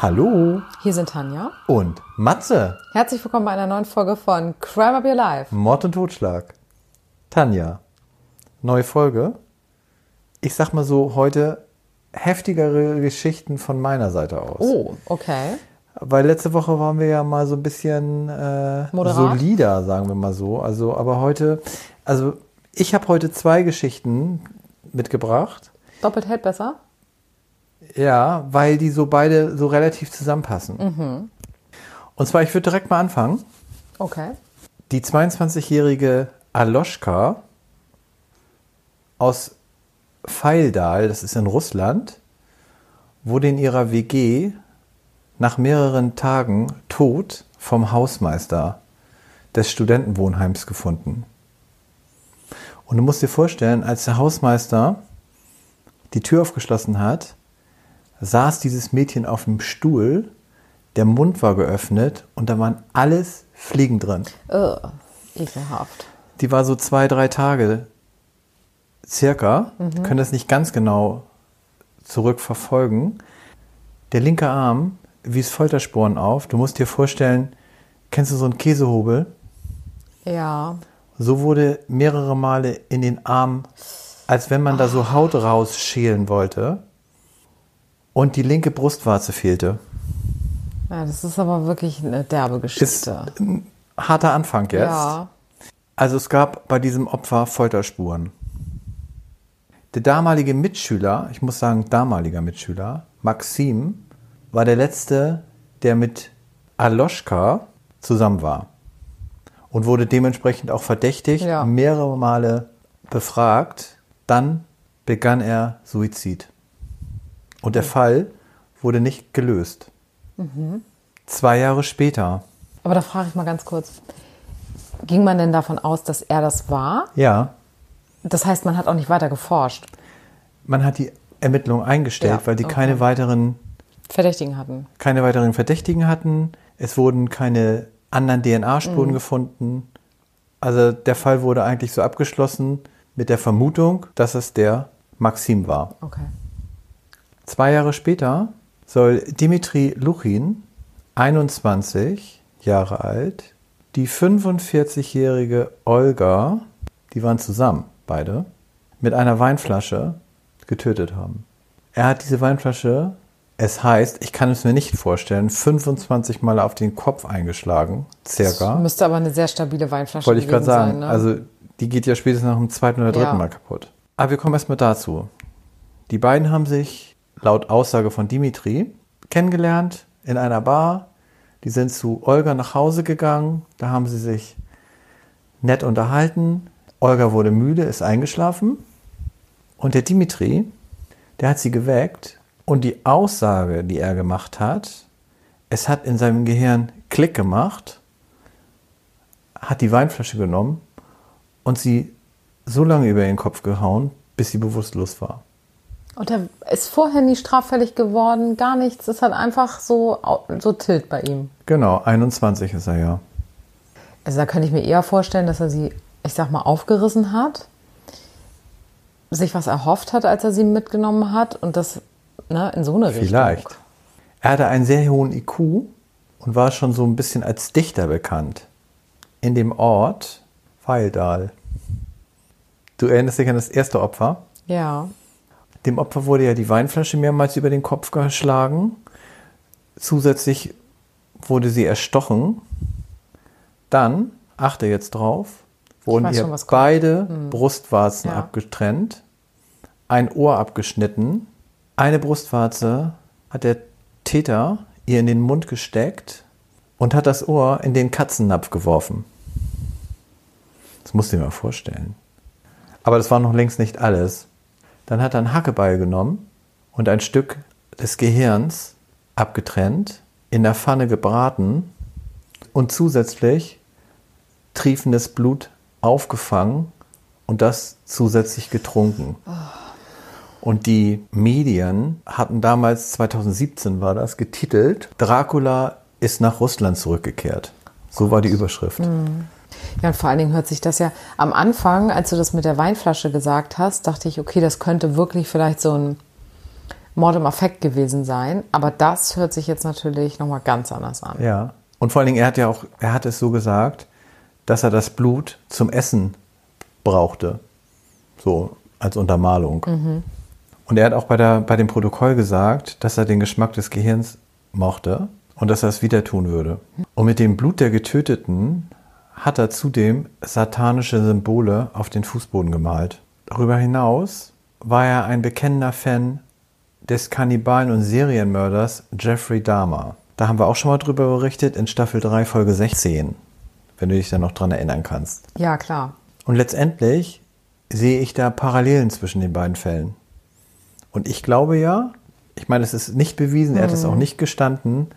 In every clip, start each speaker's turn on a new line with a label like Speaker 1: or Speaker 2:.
Speaker 1: Hallo
Speaker 2: Hier sind Tanja.
Speaker 1: und Matze,
Speaker 2: Herzlich willkommen bei einer neuen Folge von Crime Up Your Life.
Speaker 1: Mord und Totschlag. Tanja, neue Folge. Ich sag mal so, heute heftigere Geschichten von meiner Seite aus.
Speaker 2: Oh, okay.
Speaker 1: Weil letzte Woche waren wir ja mal so ein bisschen äh, solider, sagen wir mal so. Also, aber heute, also ich habe heute zwei Geschichten mitgebracht.
Speaker 2: Doppelt hält besser?
Speaker 1: Ja, weil die so beide so relativ zusammenpassen. Und zwar, ich würde direkt mal anfangen.
Speaker 2: Okay.
Speaker 1: Die 22-jährige Aloschka aus Feildal, das ist in Russland, wurde in ihrer WG nach mehreren Tagen tot vom Hausmeister des Studentenwohnheims gefunden. Und du musst dir vorstellen, als der Hausmeister die Tür aufgeschlossen hat, saß dieses Mädchen auf dem Stuhl, der Mund war geöffnet und da waren alles Fliegen drin.
Speaker 2: Uh, ekelhaft.
Speaker 1: Die war so zwei, drei Tage circa, können das nicht ganz genau zurückverfolgen. Der linke Arm wies Folterspuren auf. Du musst dir vorstellen, kennst du so einen Käsehobel?
Speaker 2: Ja.
Speaker 1: So wurde mehrere Male in den Arm, als wenn man da so Haut rausschälen wollte. Und die linke Brustwarze fehlte.
Speaker 2: ja. Das ist aber wirklich eine derbe
Speaker 1: Ist
Speaker 2: Geschichte.
Speaker 1: ein harter Anfang jetzt.
Speaker 2: Ja.
Speaker 1: Also es gab bei diesem Opfer Folterspuren. Der damalige Mitschüler, ich muss sagen damaliger Mitschüler, Maxim, war der letzte, der mit Aloschka zusammen war. Und wurde dementsprechend auch verdächtigt,
Speaker 2: Ja.
Speaker 1: mehrere Male befragt. Dann begann er Suizid. Und der Fall wurde nicht gelöst. Zwei Jahre später,
Speaker 2: Aber da frage ich mal ganz kurz. Ging man denn davon aus, dass er das war?
Speaker 1: ja,
Speaker 2: Das heißt, man hat auch nicht weiter geforscht.
Speaker 1: Man hat die Ermittlungen eingestellt,
Speaker 2: Ja,
Speaker 1: weil die
Speaker 2: okay.
Speaker 1: keine weiteren,
Speaker 2: Verdächtigen hatten.
Speaker 1: keine weiteren Verdächtigen hatten. Es wurden keine anderen DNA-Spuren gefunden. Also der Fall wurde eigentlich so abgeschlossen mit der Vermutung, dass es der Maxim war.
Speaker 2: Okay.
Speaker 1: Zwei Jahre später soll Dimitri Luchin, 21 Jahre alt, die 45-jährige Olga, die waren zusammen, beide, mit einer Weinflasche getötet haben. Er hat diese Weinflasche, es heißt, ich kann es mir nicht vorstellen, 25 Mal auf den Kopf eingeschlagen, circa.
Speaker 2: Müsste aber eine sehr stabile Weinflasche
Speaker 1: Wollte ich gerade sagen.
Speaker 2: sein. Ne?
Speaker 1: Also die geht ja spätestens nach dem zweiten oder dritten
Speaker 2: Ja.
Speaker 1: Mal kaputt. Aber wir kommen erstmal dazu. Die beiden haben sich laut Aussage von Dimitri kennengelernt in einer Bar. Die sind zu Olga nach Hause gegangen. Da haben sie sich nett unterhalten. Olga wurde müde, ist eingeschlafen. Und der Dimitri, der hat sie geweckt. Und die Aussage, die er gemacht hat, es hat in seinem Gehirn Klick gemacht hat die Weinflasche genommen und sie so lange über ihren Kopf gehauen, bis sie bewusstlos war.
Speaker 2: Und er ist vorher nie straffällig geworden, gar nichts. Es hat einfach so, so tilt bei ihm.
Speaker 1: Genau, 21 ist er ja.
Speaker 2: Also da könnte ich mir eher vorstellen, dass er sie, ich sag mal, aufgerissen hat, sich was erhofft hat, als er sie mitgenommen hat und das ne, in so eine Richtung.
Speaker 1: Vielleicht. Er hatte einen sehr hohen IQ und war schon so ein bisschen als Dichter bekannt. In dem Ort Feildal. Du erinnerst dich an das erste Opfer?
Speaker 2: Ja.
Speaker 1: Dem Opfer wurde ja die Weinflasche mehrmals über den Kopf geschlagen. Zusätzlich wurde sie erstochen. Dann, achte jetzt drauf, wurden ihr
Speaker 2: schon, was kommt. Hm.
Speaker 1: beide Brustwarzen
Speaker 2: Ja.
Speaker 1: abgetrennt, ein Ohr abgeschnitten, eine Brustwarze hat der Täter ihr in den Mund gesteckt und hat das Ohr in den Katzennapf geworfen. Das musst du dir mal vorstellen. Aber das war noch längst nicht alles. Dann hat er einen Hackebeil genommen und ein Stück des Gehirns abgetrennt, in der Pfanne gebraten und zusätzlich triefendes Blut aufgefangen und das zusätzlich getrunken. Und die Medien hatten damals, 2017 war das, getitelt, Dracula ist nach Russland zurückgekehrt. So war die Überschrift.
Speaker 2: Ja, und vor allen Dingen hört sich das ja am Anfang, als du das mit der Weinflasche gesagt hast, dachte ich, okay, das könnte wirklich vielleicht so ein Mord im Affekt gewesen sein. Aber das hört sich jetzt natürlich nochmal ganz anders an.
Speaker 1: Ja. Und vor allen Dingen, er hat ja auch, er hat es so gesagt, dass er das Blut zum Essen brauchte. So als Untermalung.
Speaker 2: Mhm.
Speaker 1: Und er hat auch bei, der, bei dem Protokoll gesagt, dass er den Geschmack des Gehirns mochte und dass er es wieder tun würde. Und mit dem Blut der Getöteten hat er zudem satanische Symbole auf den Fußboden gemalt. Darüber hinaus war er ein bekennender Fan des Kannibalen und Serienmörders Jeffrey Dahmer. Da haben wir auch schon mal drüber berichtet in Staffel 3, Folge 16, wenn du dich da noch dran erinnern kannst.
Speaker 2: Ja, klar.
Speaker 1: Und letztendlich sehe ich da Parallelen zwischen den beiden Fällen. Und ich glaube ja, ich meine, es ist nicht bewiesen, er hat es auch nicht gestanden,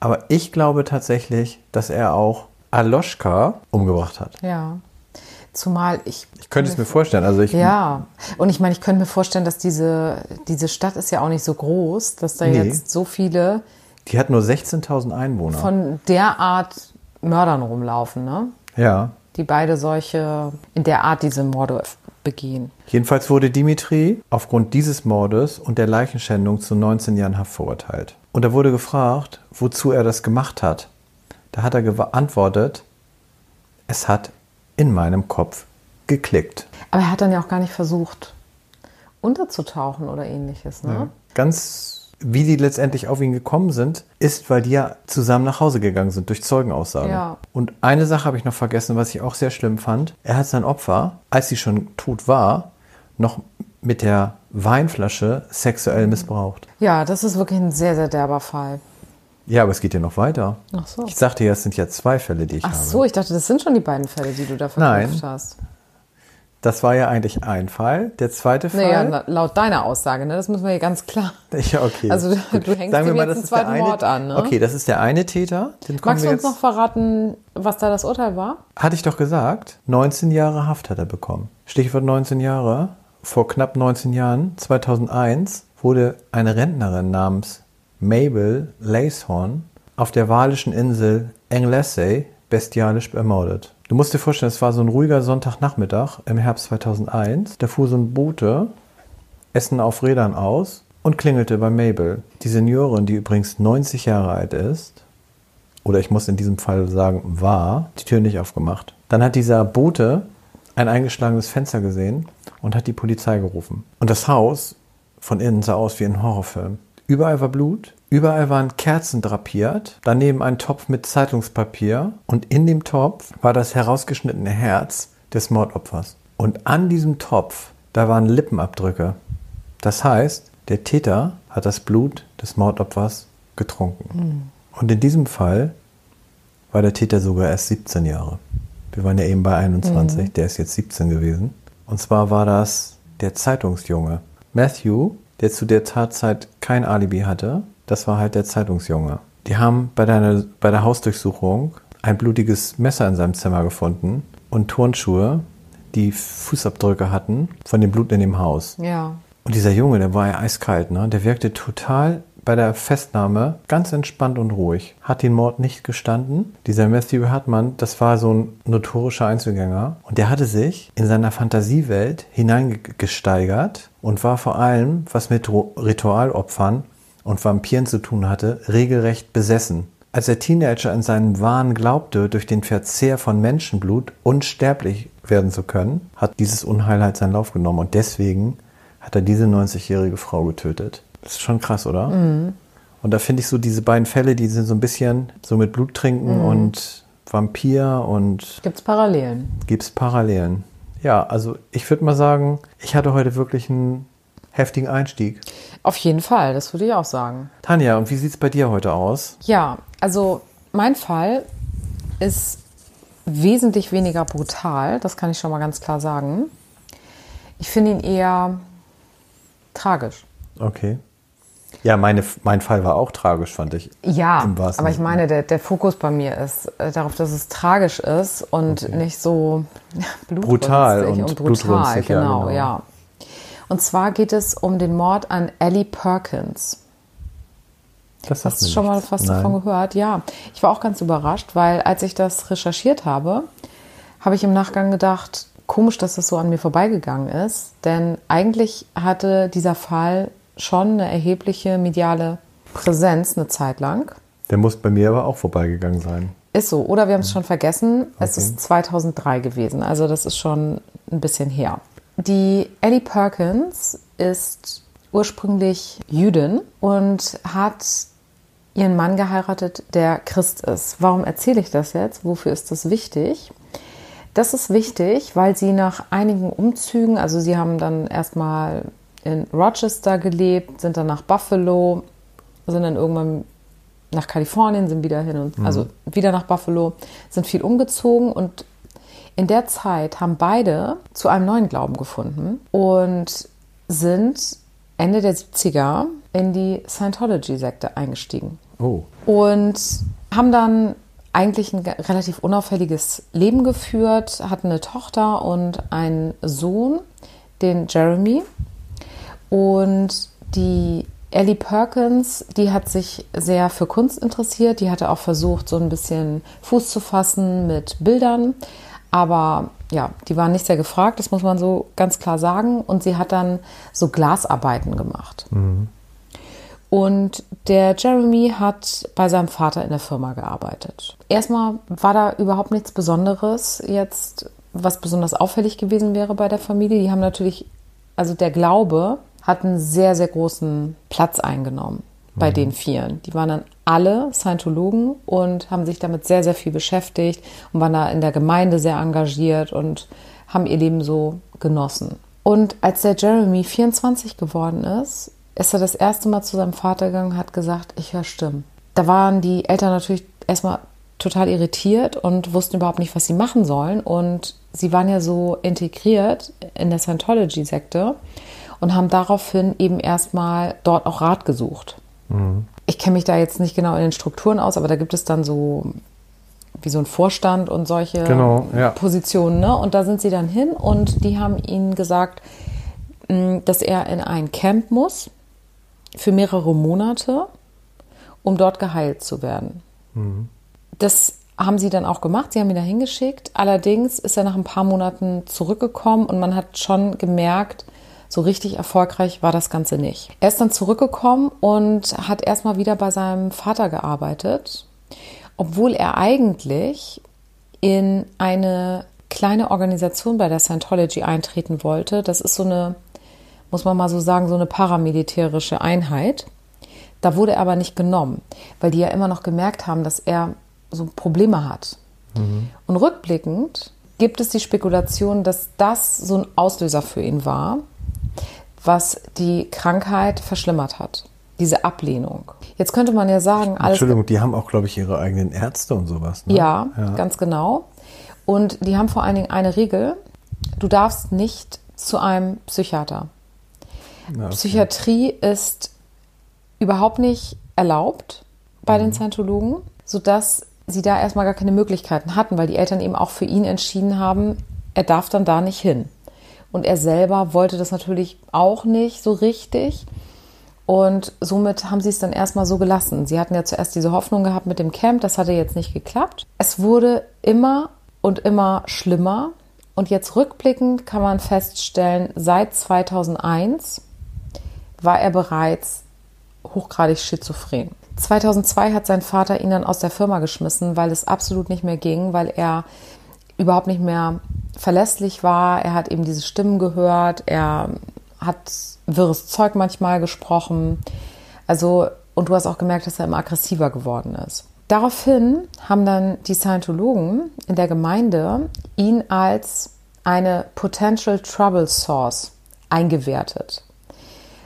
Speaker 1: aber ich glaube tatsächlich, dass er auch Aloschka umgebracht hat.
Speaker 2: Ja. Zumal ich.
Speaker 1: Ich könnte es mir vorstellen. Also ich,
Speaker 2: Ja. Und ich meine, ich könnte mir vorstellen, dass diese, diese Stadt ist ja auch nicht so groß, dass da
Speaker 1: Nee.
Speaker 2: jetzt so viele
Speaker 1: Die hat nur 16.000 Einwohner.
Speaker 2: von der Art Mördern rumlaufen, ne?
Speaker 1: ja.
Speaker 2: Die beide solche, in der Art diese Morde begehen.
Speaker 1: Jedenfalls wurde Dimitri aufgrund dieses Mordes und der Leichenschändung zu 19 Jahren Haft verurteilt. Und da wurde gefragt, wozu er das gemacht hat. Da hat er geantwortet, es hat in meinem Kopf geklickt.
Speaker 2: Aber er hat dann ja auch gar nicht versucht, unterzutauchen oder ähnliches, ne?
Speaker 1: Ganz wie die letztendlich auf ihn gekommen sind, ist, weil die ja zusammen nach Hause gegangen sind durch Zeugenaussagen.
Speaker 2: Ja.
Speaker 1: Und eine Sache habe ich noch vergessen, was ich auch sehr schlimm fand. Er hat sein Opfer, als sie schon tot war, noch mit der Weinflasche sexuell missbraucht.
Speaker 2: Ja, das ist wirklich ein sehr, sehr derber Fall.
Speaker 1: Ja, aber es geht ja noch weiter.
Speaker 2: Ach so.
Speaker 1: Ich sagte ja, es sind ja zwei Fälle, die ich
Speaker 2: Ach
Speaker 1: habe.
Speaker 2: so, ich dachte, das sind schon die beiden Fälle, die du da
Speaker 1: Nein.
Speaker 2: verknüpft hast.
Speaker 1: Das war ja eigentlich ein Fall. Der zweite Fall.
Speaker 2: Naja, la- laut deiner Aussage, ne? Das müssen wir hier ganz klar.
Speaker 1: ja, okay.
Speaker 2: Also, du- du hängst
Speaker 1: Sagen wir
Speaker 2: ihm
Speaker 1: mal,
Speaker 2: jetzt einen zweiten
Speaker 1: eine,
Speaker 2: Mord an, ne?
Speaker 1: Okay, das ist der eine Täter.
Speaker 2: Magst du uns noch verraten, was da das Urteil war?
Speaker 1: Hatte ich doch gesagt, 19 Jahre Haft hat er bekommen. Stichwort 19 Jahre. Vor knapp 19 Jahren, 2001, wurde eine Rentnerin namens Mabel Lacehorn auf der walischen Insel Anglesey bestialisch ermordet. Du musst dir vorstellen, es war so ein ruhiger Sonntagnachmittag im Herbst 2001. Da fuhr so ein Bote Essen auf Rädern aus und klingelte bei Mabel. Die Seniorin, die übrigens 90 Jahre alt ist, oder ich muss in diesem Fall sagen, war, die Tür nicht aufgemacht. Dann hat dieser Bote ein eingeschlagenes Fenster gesehen und hat die Polizei gerufen. Und das Haus von innen sah aus wie ein Horrorfilm. Überall war Blut, überall waren Kerzen drapiert, daneben ein Topf mit Zeitungspapier und in dem Topf war das herausgeschnittene Herz des Mordopfers. Und an diesem Topf, da waren Lippenabdrücke. Das heißt, der Täter hat das Blut des Mordopfers getrunken. Und in diesem Fall war der Täter sogar erst 17 Jahre. Wir waren ja eben bei 21, der ist jetzt 17 gewesen. Und zwar war das der Zeitungsjunge. Matthew, der zu der Tatzeit kein Alibi hatte, das war halt der Zeitungsjunge. Die haben bei, deiner, bei der Hausdurchsuchung ein blutiges Messer in seinem Zimmer gefunden und Turnschuhe, die Fußabdrücke hatten von dem Blut in dem Haus.
Speaker 2: Ja.
Speaker 1: Und dieser Junge, der war ja eiskalt, ne? Der wirkte total bei der Festnahme ganz entspannt und ruhig. Hat den Mord nicht gestanden. Dieser Matthew Hartmann, das war so ein notorischer Einzelgänger. Und der hatte sich in seiner Fantasiewelt hineingesteigert und war vor allem, was mit Ritualopfern und Vampiren zu tun hatte, regelrecht besessen. Als der Teenager in seinen Wahn glaubte, durch den Verzehr von Menschenblut unsterblich werden zu können, hat dieses Unheil halt seinen Lauf genommen. Und deswegen hat er diese 90-jährige Frau getötet. Das ist schon krass, oder? Und da finde ich so diese beiden Fälle, die sind so ein bisschen so mit Blut trinken und Vampir und
Speaker 2: Gibt's Parallelen?
Speaker 1: gibt's Parallelen. Ja, also ich würde mal sagen, ich hatte heute wirklich einen heftigen Einstieg.
Speaker 2: Auf jeden Fall, das würde ich auch sagen.
Speaker 1: Tanja, und wie sieht's bei dir heute aus?
Speaker 2: Ja, also mein Fall ist wesentlich weniger brutal, das kann ich schon mal ganz klar sagen. Ich finde ihn eher tragisch.
Speaker 1: Okay. Ja, meine, mein Fall war auch tragisch, fand ich.
Speaker 2: Ja, aber ich meine, der, der Fokus bei mir ist äh, darauf, dass es tragisch ist und nicht so
Speaker 1: Brutal
Speaker 2: blutrünstig
Speaker 1: und
Speaker 2: brutal,
Speaker 1: blutrünstig, ja,
Speaker 2: genau,
Speaker 1: genau.
Speaker 2: ja. Und zwar geht es um den Mord an Ellie Perkins.
Speaker 1: Das
Speaker 2: Hast du schon mal
Speaker 1: nichts.
Speaker 2: was
Speaker 1: Nein.
Speaker 2: davon gehört? Ja, ich war auch ganz überrascht, weil als ich das recherchiert habe, habe ich im Nachgang gedacht, komisch, dass das so an mir vorbeigegangen ist. Denn eigentlich hatte dieser Fall schon eine erhebliche mediale Präsenz eine Zeit lang.
Speaker 1: Der muss bei mir aber auch vorbeigegangen sein.
Speaker 2: Ist so. Oder wir haben es schon vergessen. Es ist 2003 gewesen. Also das ist schon ein bisschen her. Die Ellie Perkins ist ursprünglich Jüdin und hat ihren Mann geheiratet, der Christ ist. Warum erzähle ich das jetzt? Wofür ist das wichtig? Das ist wichtig, weil sie nach einigen Umzügen, also sie haben dann erstmal in Rochester gelebt, sind dann nach Buffalo, sind dann irgendwann nach Kalifornien, sind wieder hin und mhm. also wieder nach Buffalo, sind viel umgezogen und in der Zeit haben beide zu einem neuen Glauben gefunden und sind Ende der 70er in die Scientology-Sekte eingestiegen.
Speaker 1: Oh.
Speaker 2: Und haben dann eigentlich ein relativ unauffälliges Leben geführt, hatten eine Tochter und einen Sohn, den Jeremy. Und die Ellie Perkins, die hat sich sehr für Kunst interessiert. Die hatte auch versucht, so ein bisschen Fuß zu fassen mit Bildern. Aber ja, die waren nicht sehr gefragt, das muss man so ganz klar sagen. Und sie hat dann so Glasarbeiten gemacht. Mhm. Und der Jeremy hat bei seinem Vater in der Firma gearbeitet. Erstmal war da überhaupt nichts Besonderes jetzt, was besonders auffällig gewesen wäre bei der Familie. Die haben natürlich, also der Glaube hat einen sehr, sehr großen Platz eingenommen bei mhm. den Vieren. Die waren dann alle Scientologen und haben sich damit sehr, sehr viel beschäftigt und waren da in der Gemeinde sehr engagiert und haben ihr Leben so genossen. Und als der Jeremy 24 geworden ist, ist er das erste Mal zu seinem Vater gegangen und hat gesagt, ich höre Stimmen. Da waren die Eltern natürlich erstmal total irritiert und wussten überhaupt nicht, was sie machen sollen. Und sie waren ja so integriert in der Scientology-Sekte und haben daraufhin eben erstmal dort auch Rat gesucht. Mhm. Ich kenne mich da jetzt nicht genau in den Strukturen aus, aber da gibt es dann so wie so ein Vorstand und solche genau, ja. Positionen. Ne? Und da sind sie dann hin und die haben ihnen gesagt, dass er in ein Camp muss für mehrere Monate, um dort geheilt zu werden. Mhm. Das haben sie dann auch gemacht. Sie haben ihn da hingeschickt. Allerdings ist er nach ein paar Monaten zurückgekommen und man hat schon gemerkt, so richtig erfolgreich war das Ganze nicht. Er ist dann zurückgekommen und hat erstmal wieder bei seinem Vater gearbeitet, obwohl er eigentlich in eine kleine Organisation bei der Scientology eintreten wollte. Das ist so eine muss man mal so sagen, so eine paramilitärische Einheit. Da wurde er aber nicht genommen, weil die ja immer noch gemerkt haben, dass er so Probleme hat. Mhm. Und rückblickend gibt es die Spekulation, dass das so ein Auslöser für ihn war, was die Krankheit verschlimmert hat. Diese Ablehnung. Jetzt könnte man ja sagen,
Speaker 1: alles. Entschuldigung, die haben auch, glaube ich, ihre eigenen Ärzte und sowas.
Speaker 2: Ne? Ja, ja, ganz genau. Und die haben vor allen Dingen eine Regel: Du darfst nicht zu einem Psychiater. Ja, okay. Psychiatrie ist überhaupt nicht erlaubt bei mhm. den Scientologen, sodass sie da erstmal gar keine Möglichkeiten hatten, weil die Eltern eben auch für ihn entschieden haben, er darf dann da nicht hin. Und er selber wollte das natürlich auch nicht so richtig. Und somit haben sie es dann erstmal so gelassen. Sie hatten ja zuerst diese Hoffnung gehabt mit dem Camp, das hatte jetzt nicht geklappt. Es wurde immer und immer schlimmer. Und jetzt rückblickend kann man feststellen, seit 2001 war er bereits hochgradig schizophren. 2002 hat sein Vater ihn dann aus der Firma geschmissen, weil es absolut nicht mehr ging, weil er überhaupt nicht mehr verlässlich war. Er hat eben diese Stimmen gehört, er hat wirres Zeug manchmal gesprochen. Also, und du hast auch gemerkt, dass er immer aggressiver geworden ist. Daraufhin haben dann die Scientologen in der Gemeinde ihn als eine Potential Trouble Source eingewertet.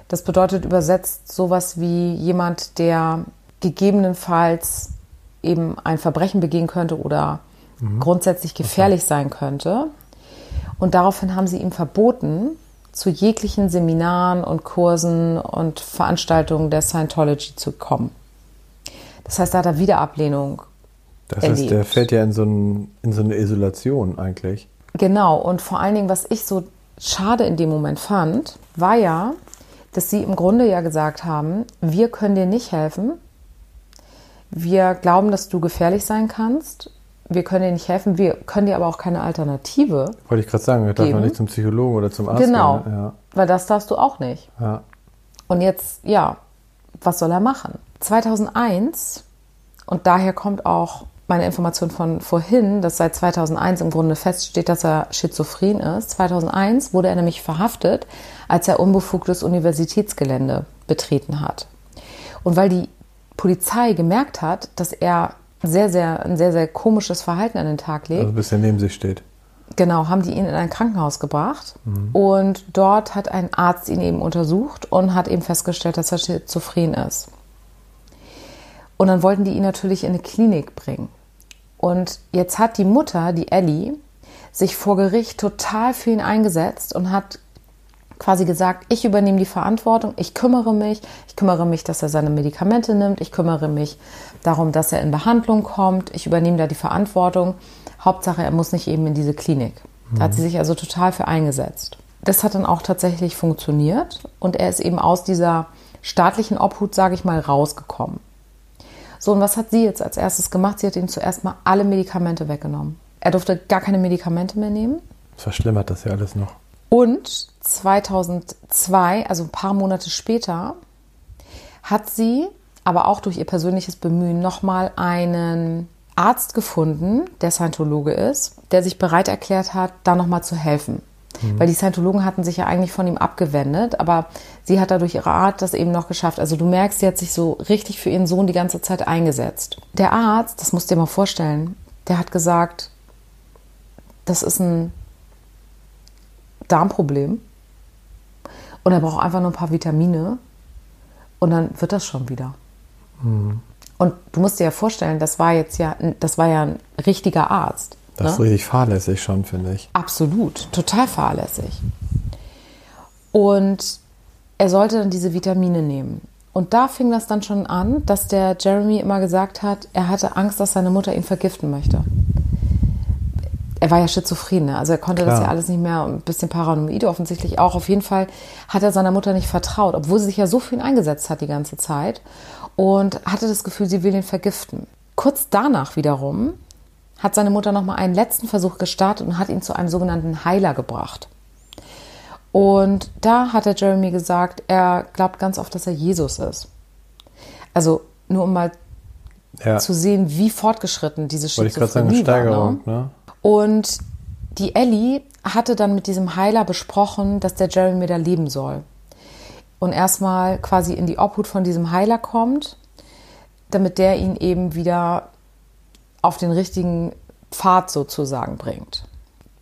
Speaker 2: Das bedeutet übersetzt sowas wie jemand, der gegebenenfalls eben ein Verbrechen begehen könnte oder mhm. grundsätzlich gefährlich okay. sein könnte. Und daraufhin haben sie ihm verboten, zu jeglichen Seminaren und Kursen und Veranstaltungen der Scientology zu kommen. Das heißt, da hat er wieder Ablehnung.
Speaker 1: Das erlebt. heißt, der fällt ja in so, ein, in so eine Isolation eigentlich.
Speaker 2: Genau, und vor allen Dingen, was ich so schade in dem Moment fand, war ja, dass sie im Grunde ja gesagt haben, wir können dir nicht helfen. Wir glauben, dass du gefährlich sein kannst. Wir können dir nicht helfen. Wir können dir aber auch keine Alternative.
Speaker 1: Wollte ich gerade sagen, wir darf man nicht zum Psychologen oder zum Arzt
Speaker 2: Genau, ja. weil das darfst du auch nicht.
Speaker 1: Ja.
Speaker 2: Und jetzt, ja, was soll er machen? 2001, und daher kommt auch meine Information von vorhin, dass seit 2001 im Grunde feststeht, dass er schizophren ist. 2001 wurde er nämlich verhaftet, als er unbefugtes Universitätsgelände betreten hat. Und weil die Polizei gemerkt hat, dass er sehr, sehr, ein sehr, sehr komisches Verhalten an den Tag legt.
Speaker 1: Also bis er neben sich steht.
Speaker 2: Genau, haben die ihn in ein Krankenhaus gebracht mhm. und dort hat ein Arzt ihn eben untersucht und hat eben festgestellt, dass er schizophren ist. Und dann wollten die ihn natürlich in eine Klinik bringen. Und jetzt hat die Mutter, die Ellie, sich vor Gericht total für ihn eingesetzt und hat quasi gesagt, ich übernehme die Verantwortung, ich kümmere mich, ich kümmere mich, dass er seine Medikamente nimmt, ich kümmere mich darum, dass er in Behandlung kommt, ich übernehme da die Verantwortung. Hauptsache, er muss nicht eben in diese Klinik. Da hat sie sich also total für eingesetzt. Das hat dann auch tatsächlich funktioniert und er ist eben aus dieser staatlichen Obhut, sage ich mal, rausgekommen. So, und was hat sie jetzt als erstes gemacht? Sie hat ihm zuerst mal alle Medikamente weggenommen. Er durfte gar keine Medikamente mehr nehmen.
Speaker 1: Verschlimmert das ja alles noch.
Speaker 2: Und 2002, also ein paar Monate später, hat sie, aber auch durch ihr persönliches Bemühen, nochmal einen Arzt gefunden, der Scientologe ist, der sich bereit erklärt hat, da nochmal zu helfen. Mhm. Weil die Scientologen hatten sich ja eigentlich von ihm abgewendet, aber sie hat dadurch ihre Art das eben noch geschafft. Also du merkst, sie hat sich so richtig für ihren Sohn die ganze Zeit eingesetzt. Der Arzt, das musst du dir mal vorstellen, der hat gesagt, das ist ein Darmproblem und er braucht einfach nur ein paar Vitamine und dann wird das schon wieder. Mhm. Und du musst dir ja vorstellen, das war jetzt ja, das war ja ein richtiger Arzt.
Speaker 1: Das ne? ist richtig fahrlässig schon, finde ich.
Speaker 2: Absolut, total fahrlässig. Und er sollte dann diese Vitamine nehmen. Und da fing das dann schon an, dass der Jeremy immer gesagt hat, er hatte Angst, dass seine Mutter ihn vergiften möchte. Er war ja schizophren, ne? also er konnte Klar. das ja alles nicht mehr, ein bisschen paranoid offensichtlich auch. Auf jeden Fall hat er seiner Mutter nicht vertraut, obwohl sie sich ja so für ihn eingesetzt hat die ganze Zeit und hatte das Gefühl, sie will ihn vergiften. Kurz danach wiederum hat seine Mutter noch mal einen letzten Versuch gestartet und hat ihn zu einem sogenannten Heiler gebracht. Und da hat der Jeremy gesagt, er glaubt ganz oft, dass er Jesus ist. Also nur um mal ja. zu sehen, wie fortgeschritten diese Schizophrenie war. Ne? ne? Und die Ellie hatte dann mit diesem Heiler besprochen, dass der Jeremy da leben soll. Und erstmal quasi in die Obhut von diesem Heiler kommt, damit der ihn eben wieder auf den richtigen Pfad sozusagen bringt.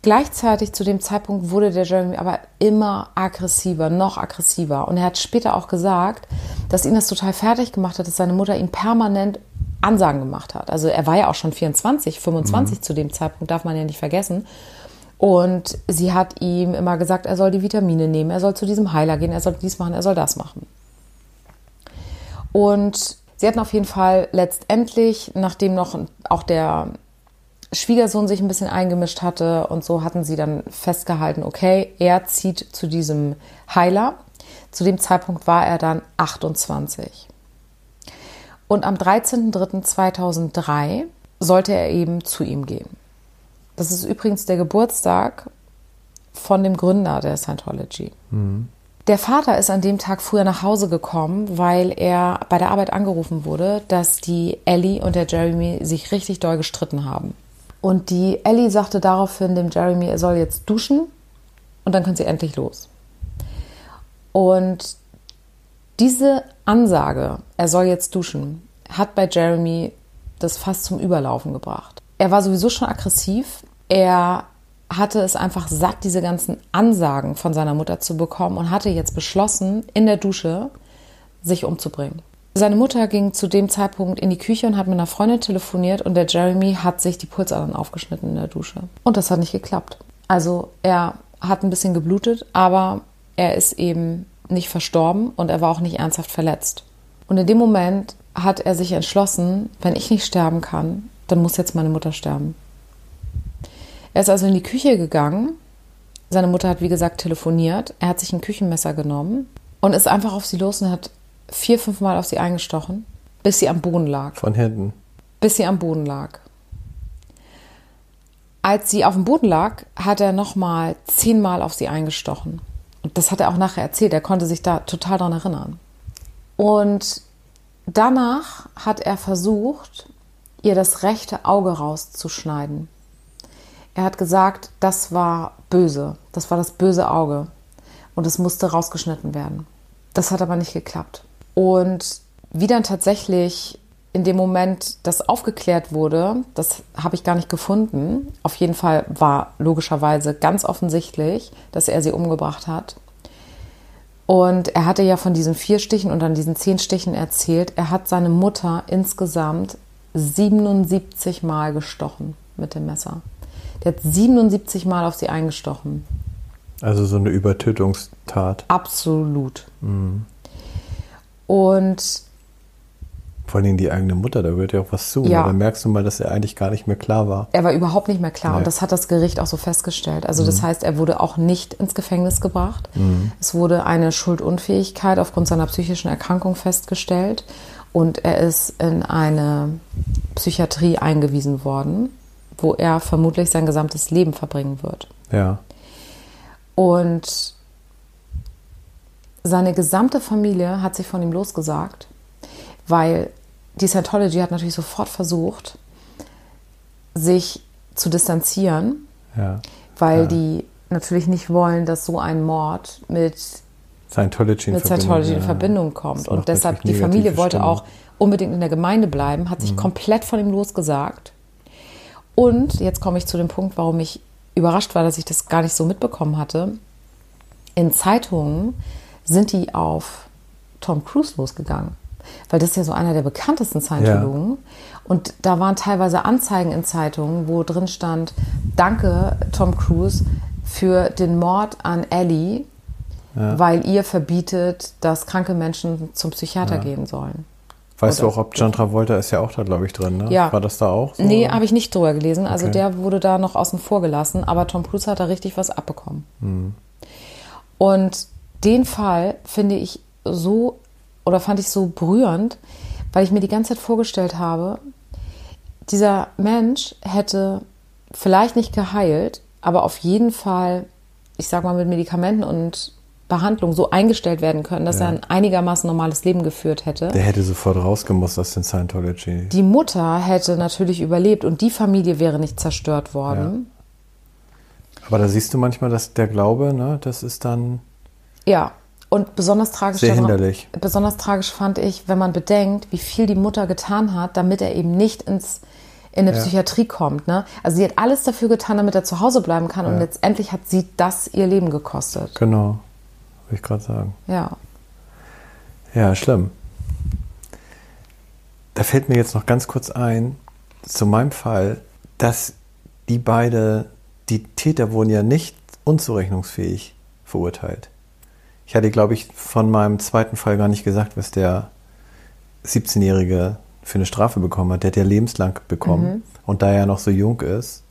Speaker 2: Gleichzeitig zu dem Zeitpunkt wurde der Jeremy aber immer aggressiver, noch aggressiver. Und er hat später auch gesagt, dass ihn das total fertig gemacht hat, dass seine Mutter ihn permanent Ansagen gemacht hat. Also er war ja auch schon 24, 25 mhm. zu dem Zeitpunkt, darf man ja nicht vergessen. Und sie hat ihm immer gesagt, er soll die Vitamine nehmen, er soll zu diesem Heiler gehen, er soll dies machen, er soll das machen. Und Sie hatten auf jeden Fall letztendlich, nachdem noch auch der Schwiegersohn sich ein bisschen eingemischt hatte und so hatten sie dann festgehalten, okay, er zieht zu diesem Heiler. Zu dem Zeitpunkt war er dann 28. Und am 13.03.2003 sollte er eben zu ihm gehen. Das ist übrigens der Geburtstag von dem Gründer der Scientology. Mhm. Der Vater ist an dem Tag früher nach Hause gekommen, weil er bei der Arbeit angerufen wurde, dass die Ellie und der Jeremy sich richtig doll gestritten haben. Und die Ellie sagte daraufhin dem Jeremy, er soll jetzt duschen und dann können sie endlich los. Und diese Ansage, er soll jetzt duschen, hat bei Jeremy das fast zum Überlaufen gebracht. Er war sowieso schon aggressiv. Er hatte es einfach satt, diese ganzen Ansagen von seiner Mutter zu bekommen und hatte jetzt beschlossen, in der Dusche sich umzubringen. Seine Mutter ging zu dem Zeitpunkt in die Küche und hat mit einer Freundin telefoniert und der Jeremy hat sich die Pulsadern aufgeschnitten in der Dusche. Und das hat nicht geklappt. Also er hat ein bisschen geblutet, aber er ist eben nicht verstorben und er war auch nicht ernsthaft verletzt. Und in dem Moment hat er sich entschlossen, wenn ich nicht sterben kann, dann muss jetzt meine Mutter sterben. Er ist also in die Küche gegangen. Seine Mutter hat, wie gesagt, telefoniert. Er hat sich ein Küchenmesser genommen und ist einfach auf sie los und hat vier, fünf Mal auf sie eingestochen, bis sie am Boden lag.
Speaker 1: Von hinten.
Speaker 2: Bis sie am Boden lag. Als sie auf dem Boden lag, hat er nochmal zehnmal auf sie eingestochen. Das hat er auch nachher erzählt. Er konnte sich da total dran erinnern. Und danach hat er versucht, ihr das rechte Auge rauszuschneiden. Er hat gesagt, das war böse. Das war das böse Auge. Und es musste rausgeschnitten werden. Das hat aber nicht geklappt. Und wie dann tatsächlich in dem Moment das aufgeklärt wurde, das habe ich gar nicht gefunden. Auf jeden Fall war logischerweise ganz offensichtlich, dass er sie umgebracht hat. Und er hatte ja von diesen vier Stichen und dann diesen zehn Stichen erzählt. Er hat seine Mutter insgesamt 77 Mal gestochen mit dem Messer. Der hat 77 Mal auf sie eingestochen.
Speaker 1: Also so eine Übertötungstat.
Speaker 2: Absolut. Mhm. Und
Speaker 1: vor allem die eigene Mutter, da gehört ja auch was zu.
Speaker 2: Ja.
Speaker 1: Da merkst du mal, dass er eigentlich gar nicht mehr klar war.
Speaker 2: Er war überhaupt nicht mehr klar
Speaker 1: Nee.
Speaker 2: und das hat das Gericht auch so festgestellt. Also
Speaker 1: Mhm.
Speaker 2: das heißt, er wurde auch nicht ins Gefängnis gebracht. Es wurde eine Schuldunfähigkeit aufgrund seiner psychischen Erkrankung festgestellt und er ist in eine Psychiatrie eingewiesen worden, wo er vermutlich sein gesamtes Leben verbringen wird.
Speaker 1: Ja.
Speaker 2: Und seine gesamte Familie hat sich von ihm losgesagt, weil die Scientology hat natürlich sofort versucht, sich zu distanzieren,
Speaker 1: Ja.
Speaker 2: weil
Speaker 1: Ja.
Speaker 2: die natürlich nicht wollen, dass so ein Mord mit,
Speaker 1: Scientology in
Speaker 2: mit
Speaker 1: Verbindung.
Speaker 2: Scientology in
Speaker 1: ja.
Speaker 2: Verbindung kommt. Und deshalb, die Familie wollte
Speaker 1: Stimmung.
Speaker 2: auch unbedingt in der Gemeinde bleiben, hat sich
Speaker 1: Mhm.
Speaker 2: komplett von ihm losgesagt. Und jetzt komme ich zu dem Punkt, warum ich überrascht war, dass ich das gar nicht so mitbekommen hatte. In Zeitungen sind die auf Tom Cruise losgegangen. Weil das ist ja so einer der bekanntesten Scientologen. Und da waren teilweise Anzeigen in Zeitungen, wo drin stand, danke Tom Cruise für den Mord an Ellie, weil ihr verbietet, dass kranke Menschen zum Psychiater gehen sollen.
Speaker 1: Weißt du
Speaker 2: Oder-
Speaker 1: auch, ob John Travolta ist ja auch da, glaube ich, drin, ne?
Speaker 2: Ja.
Speaker 1: War das da auch so?
Speaker 2: Nee, habe ich nicht drüber gelesen. Also
Speaker 1: Okay.
Speaker 2: der wurde da noch außen vor gelassen, aber Tom Cruise hat da richtig was abbekommen.
Speaker 1: Hm.
Speaker 2: Und den Fall finde ich so oder fand ich so berührend, weil ich mir die ganze Zeit vorgestellt habe, dieser Mensch hätte vielleicht nicht geheilt, aber auf jeden Fall, ich sag mal, mit Medikamenten und Behandlung so eingestellt werden können, dass
Speaker 1: Ja.
Speaker 2: er ein einigermaßen normales Leben geführt hätte.
Speaker 1: Der hätte sofort rausgemusst aus den Scientology.
Speaker 2: Die Mutter hätte natürlich überlebt und die Familie wäre nicht zerstört worden.
Speaker 1: Aber da siehst du manchmal, dass der Glaube, ne, das ist dann
Speaker 2: Ja. Und besonders tragisch,
Speaker 1: Sehr
Speaker 2: daran-
Speaker 1: hinderlich.
Speaker 2: besonders tragisch fand ich, wenn man bedenkt, wie viel die Mutter getan hat, damit er eben nicht ins, in eine
Speaker 1: Ja.
Speaker 2: Psychiatrie kommt. Ne? Also sie hat alles dafür getan, damit er zu Hause bleiben kann und
Speaker 1: Ja.
Speaker 2: letztendlich hat sie das ihr Leben gekostet.
Speaker 1: genau, würde ich gerade sagen.
Speaker 2: Ja.
Speaker 1: Ja, schlimm. Da fällt mir jetzt noch ganz kurz ein, zu meinem Fall, dass die beide, die Täter wurden ja nicht unzurechnungsfähig verurteilt. Ich hatte, glaube ich, von meinem zweiten Fall gar nicht gesagt, was der 17-Jährige für eine Strafe bekommen hat. Der hat ja lebenslang bekommen. Und da er noch so jung ist,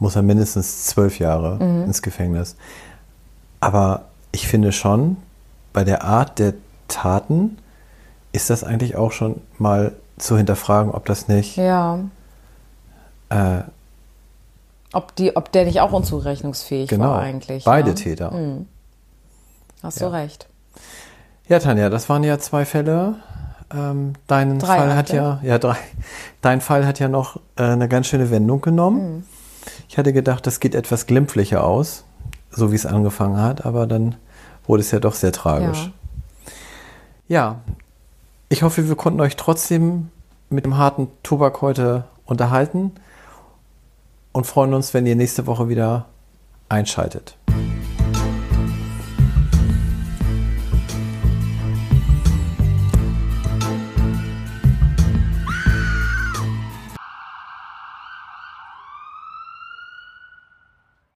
Speaker 1: muss er mindestens zwölf Jahre ins Gefängnis. Aber ich finde schon, bei der Art der Taten ist das eigentlich auch schon mal zu hinterfragen, ob das nicht
Speaker 2: Ja.
Speaker 1: äh,
Speaker 2: Ob, die, ob der nicht auch unzurechnungsfähig
Speaker 1: genau
Speaker 2: war eigentlich.
Speaker 1: beide
Speaker 2: ne?
Speaker 1: Täter.
Speaker 2: Hast
Speaker 1: Ja.
Speaker 2: du recht.
Speaker 1: Ja, Tanja, das waren ja zwei Fälle. Ähm, dein
Speaker 2: Drei
Speaker 1: Fall hat ja, ja drei. Dein Fall hat ja noch äh, eine ganz schöne Wendung genommen.
Speaker 2: Mhm.
Speaker 1: Ich hatte gedacht, das geht etwas glimpflicher aus, so wie es angefangen hat, aber dann wurde es ja doch sehr tragisch. Ja, ich hoffe, wir konnten euch trotzdem mit dem harten Tobak heute unterhalten und freuen uns, wenn ihr nächste Woche wieder einschaltet.